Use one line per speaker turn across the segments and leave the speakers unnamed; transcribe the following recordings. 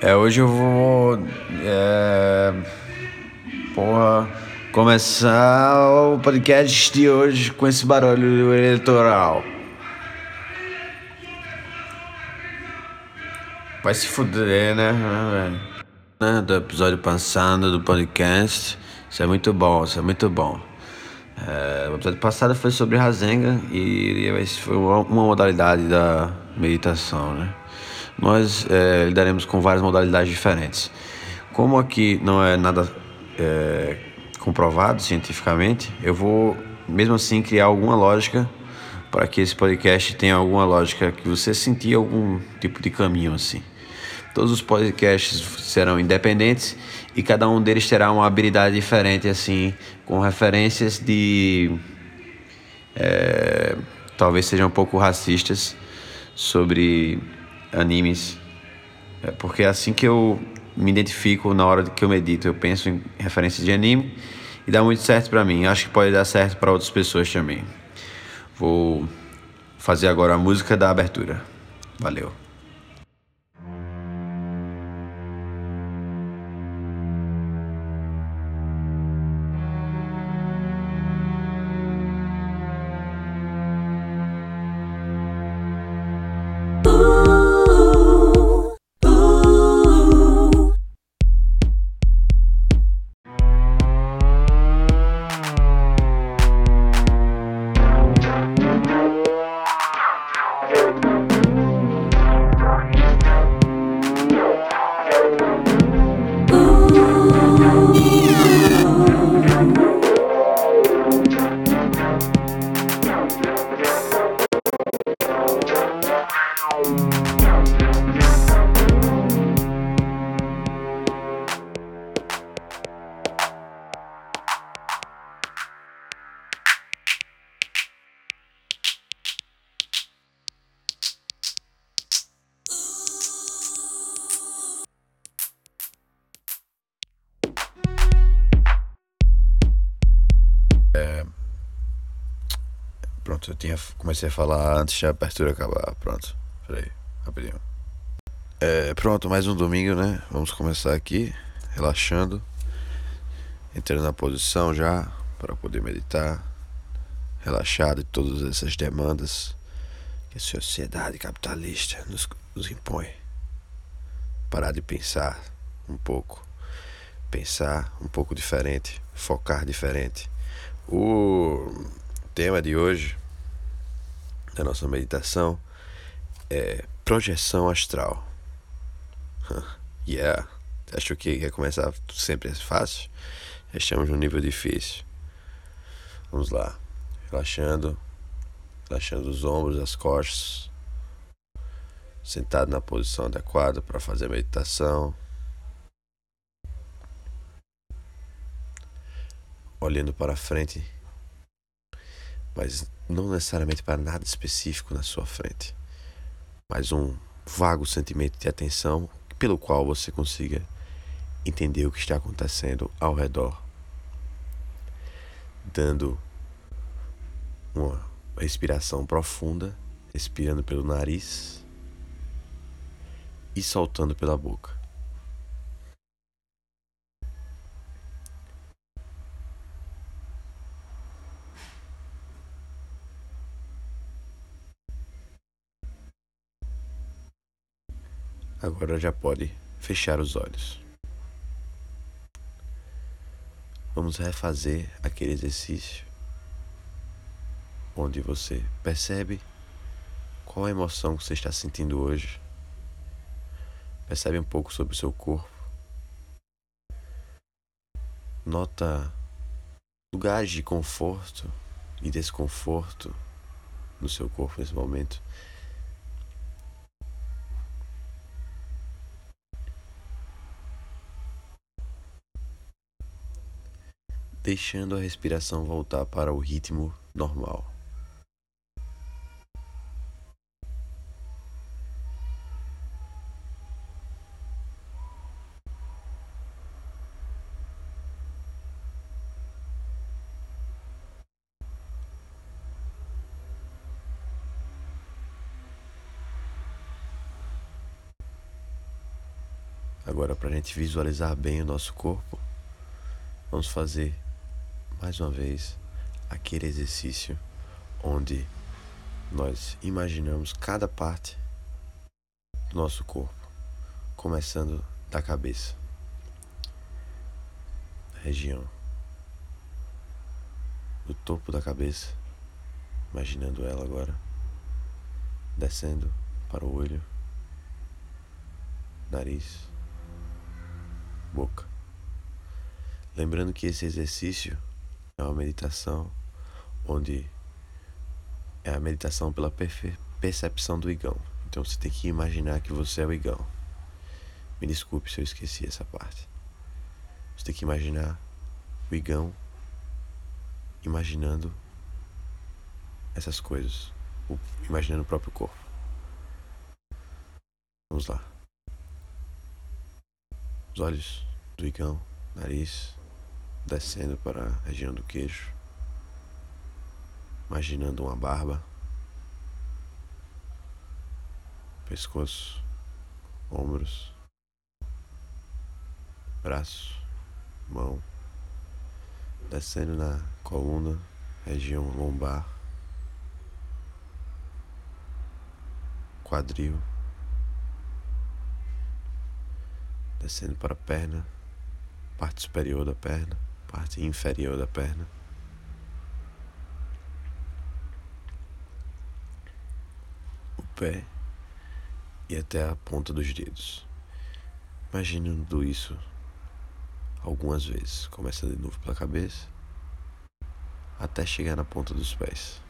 É, hoje eu vou. É, porra. Começar o podcast de hoje com esse barulho eleitoral. Vai se fuder, né, velho? Né, Do episódio passado do podcast. Isso é muito bom, isso é muito bom. É, o episódio passado foi sobre Rasenga e esse foi uma modalidade da meditação, né? Nós é, lidaremos com várias modalidades diferentes. Como aqui não é nada é, comprovado cientificamente, eu vou mesmo assim criar alguma lógica para que esse podcast tenha alguma lógica que você sentir algum tipo de caminho assim. Todos os podcasts serão independentes e cada um deles terá uma habilidade diferente assim, com referências de é, talvez sejam um pouco racistas sobre animes, é porque é assim que eu me identifico na hora que eu medito, eu penso em referências de anime e dá muito certo para mim. Acho que pode dar certo para outras pessoas também. Vou fazer agora a música da abertura. Valeu. Pronto, eu tinha comecei a falar antes da abertura acabar. Pronto, peraí, rapidinho. É, pronto, mais um domingo, né? Vamos começar aqui, relaxando, entrando na posição já para poder meditar, relaxado de todas essas demandas que a sociedade capitalista nos, nos impõe. Parar de pensar um pouco, pensar um pouco diferente, focar diferente. O tema de hoje da nossa meditação é projeção astral. yeah. Achou que ia começar sempre fácil? Já estamos num nível difícil. Vamos lá. Relaxando. Relaxando os ombros, as costas. Sentado na posição adequada para fazer a meditação. Olhando para frente mas não necessariamente para nada específico na sua frente, mas um vago sentimento de atenção pelo qual você consiga entender o que está acontecendo ao redor, dando uma respiração profunda, respirando pelo nariz e soltando pela boca. Agora já pode fechar os olhos. Vamos refazer aquele exercício onde você percebe qual a emoção que você está sentindo hoje. Percebe um pouco sobre o seu corpo. Nota lugares de conforto e desconforto no seu corpo nesse momento. deixando a respiração voltar para o ritmo normal. Agora, para a gente visualizar bem o nosso corpo, vamos fazer mais uma vez aquele exercício onde nós imaginamos cada parte do nosso corpo, começando da cabeça, região. Do topo da cabeça, imaginando ela agora, descendo para o olho, nariz. Boca. Lembrando que esse exercício é uma meditação onde é a meditação pela percepção do igão. Então você tem que imaginar que você é o igão. Me desculpe se eu esqueci essa parte. Você tem que imaginar o igão imaginando essas coisas, imaginando o próprio corpo. Vamos lá. Os olhos do igão, nariz, descendo para a região do queixo, imaginando uma barba, pescoço, ombros, braço, mão, descendo na coluna, região lombar, quadril. descendo para a perna, parte superior da perna, parte inferior da perna. O pé e até a ponta dos dedos. Imaginando isso algumas vezes. Começa de novo pela cabeça até chegar na ponta dos pés.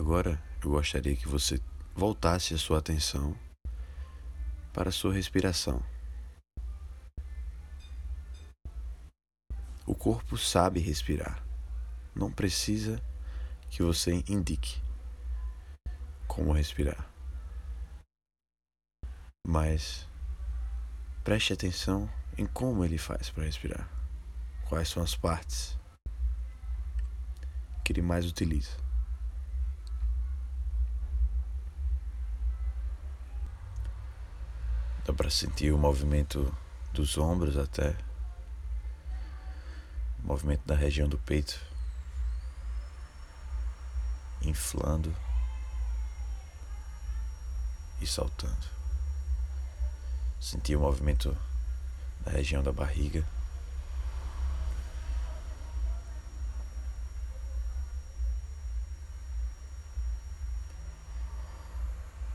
Agora eu gostaria que você voltasse a sua atenção para a sua respiração. O corpo sabe respirar. Não precisa que você indique como respirar. Mas preste atenção em como ele faz para respirar. Quais são as partes que ele mais utiliza. Dá para sentir o movimento dos ombros até. O movimento da região do peito. Inflando e soltando. Sentir o movimento da região da barriga.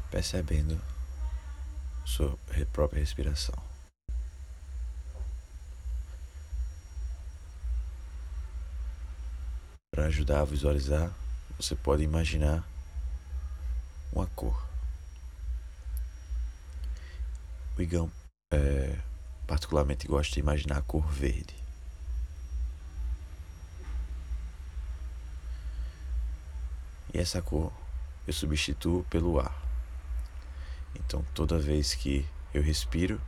Percebendo sua própria respiração. Para ajudar a visualizar, você pode imaginar uma cor. O Igão é, particularmente gosta de imaginar a cor verde. E essa cor eu substituo pelo ar. Então, toda vez que eu respiro,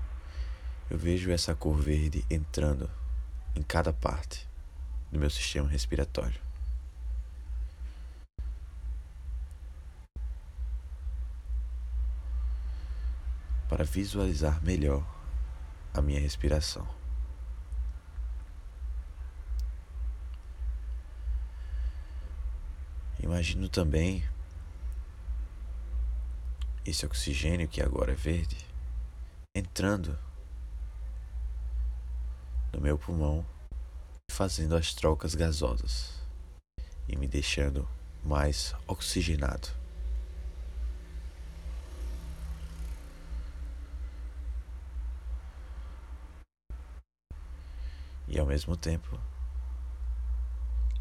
eu vejo essa cor verde entrando em cada parte do meu sistema respiratório. Para visualizar melhor a minha respiração. Imagino também esse oxigênio que agora é verde entrando no meu pulmão, fazendo as trocas gasosas e me deixando mais oxigenado. E ao mesmo tempo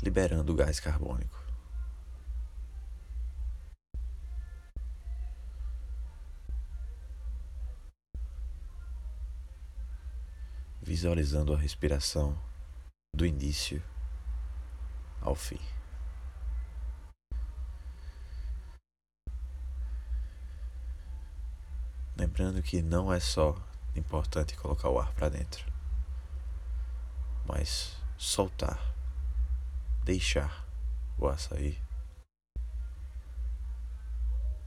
liberando o gás carbônico. Visualizando a respiração
do início ao fim. Lembrando que não é só importante colocar o ar para dentro, mas soltar, deixar o ar sair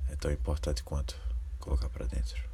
é tão importante quanto colocar para dentro.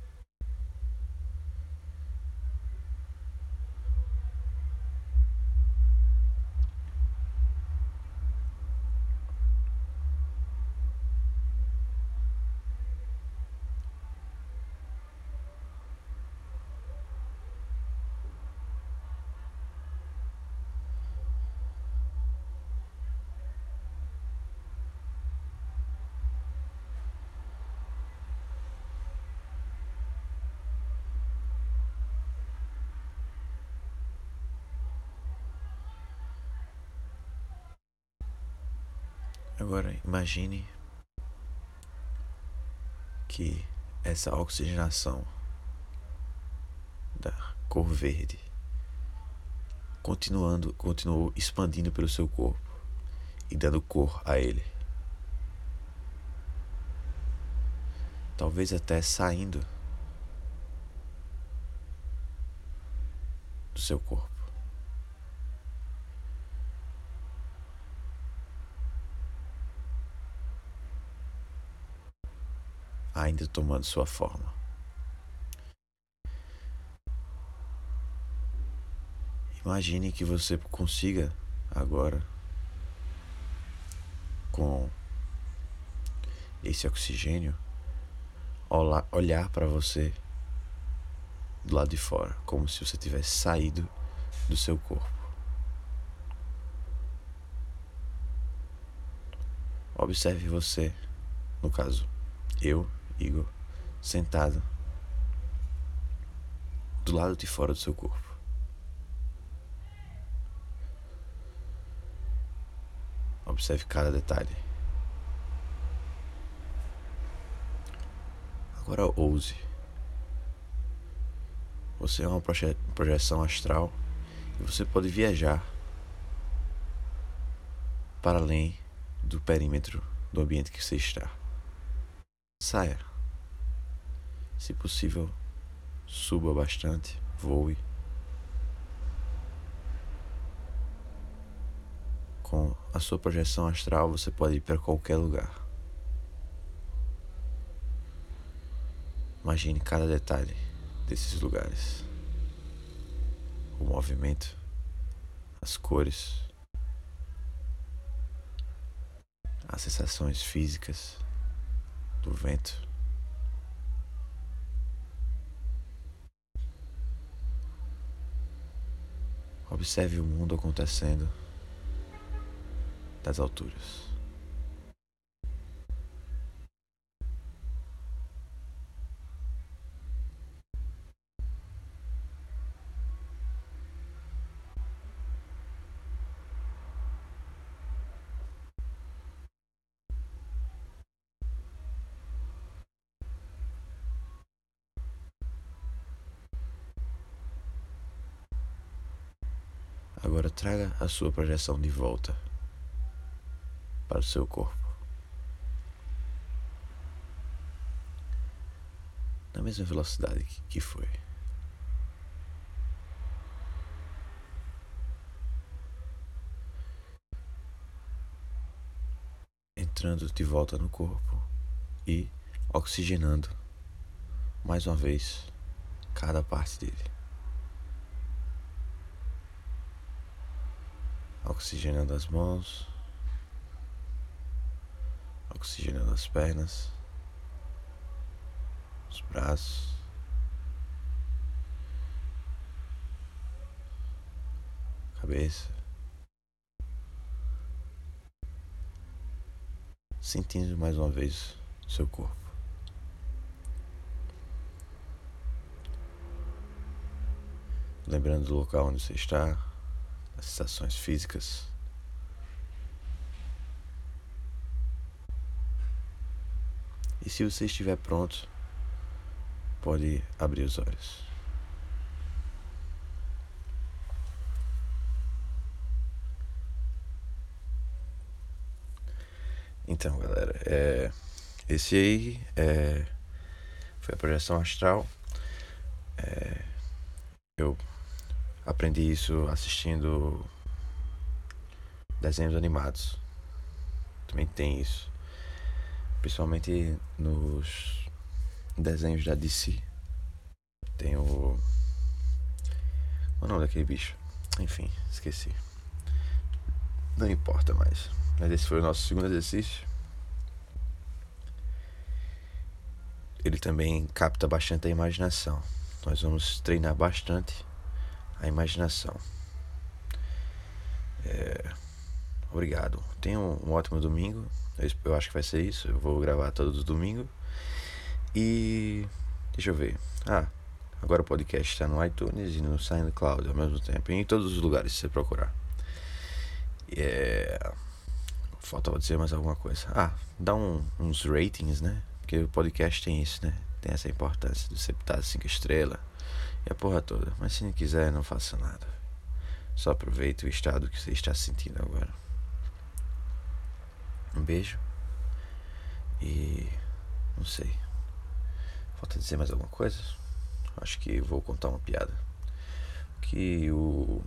Agora imagine que essa oxigenação da cor verde continuando, continuou expandindo pelo seu corpo e dando cor a ele. Talvez até saindo do seu corpo. Ainda tomando sua forma. Imagine que você consiga agora, com esse oxigênio, olhar para você do lado de fora, como se você tivesse saído do seu corpo. Observe você, no caso, eu Igor, sentado do lado de fora do seu corpo. Observe cada detalhe. Agora ouse. Você é uma proje projeção astral e você pode viajar para além do perímetro do ambiente que você está. Saia. Se possível, suba bastante, voe. Com a sua projeção astral, você pode ir para qualquer lugar. Imagine cada detalhe desses lugares. O movimento, as cores, as sensações físicas do vento. Observe o mundo acontecendo das alturas. Agora traga a sua projeção de volta para o seu corpo. Na mesma velocidade que foi. Entrando de volta no corpo e oxigenando mais uma vez cada parte dele. Oxigenando as mãos, oxigenando as pernas, os braços, cabeça, sentindo mais uma vez seu corpo. Lembrando do local onde você está sensações físicas. E se você estiver pronto, pode abrir os olhos. Então, galera, é, esse aí é, foi a projeção astral. É, eu aprendi isso assistindo desenhos animados. Também tem isso. Principalmente nos desenhos da DC. Tem o. É o nome daquele bicho? Enfim, esqueci. Não importa mais. Mas esse foi o nosso segundo exercício. Ele também capta bastante a imaginação. Nós vamos treinar bastante a imaginação. É... Obrigado. Tenha um, um ótimo domingo. Eu, eu acho que vai ser isso. Eu vou gravar todos os domingos. E. Deixa eu ver. Ah, agora o podcast está no iTunes e no SoundCloud ao mesmo tempo. Em todos os lugares que você procurar. É. Faltava dizer mais alguma coisa. Ah, dá um, uns ratings, né? Porque o podcast tem isso, né? Tem essa importância de você botar cinco estrelas e a porra toda. Mas se não quiser, não faça nada. Só aproveite o estado que você está sentindo agora. Um beijo. E. Não sei. Falta dizer mais alguma coisa? Acho que vou contar uma piada. Que o.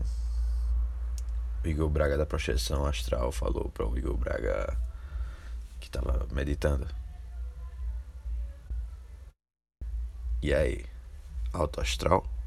O Igor Braga da projeção astral falou para o Igor Braga que tava meditando. E aí, alto astral?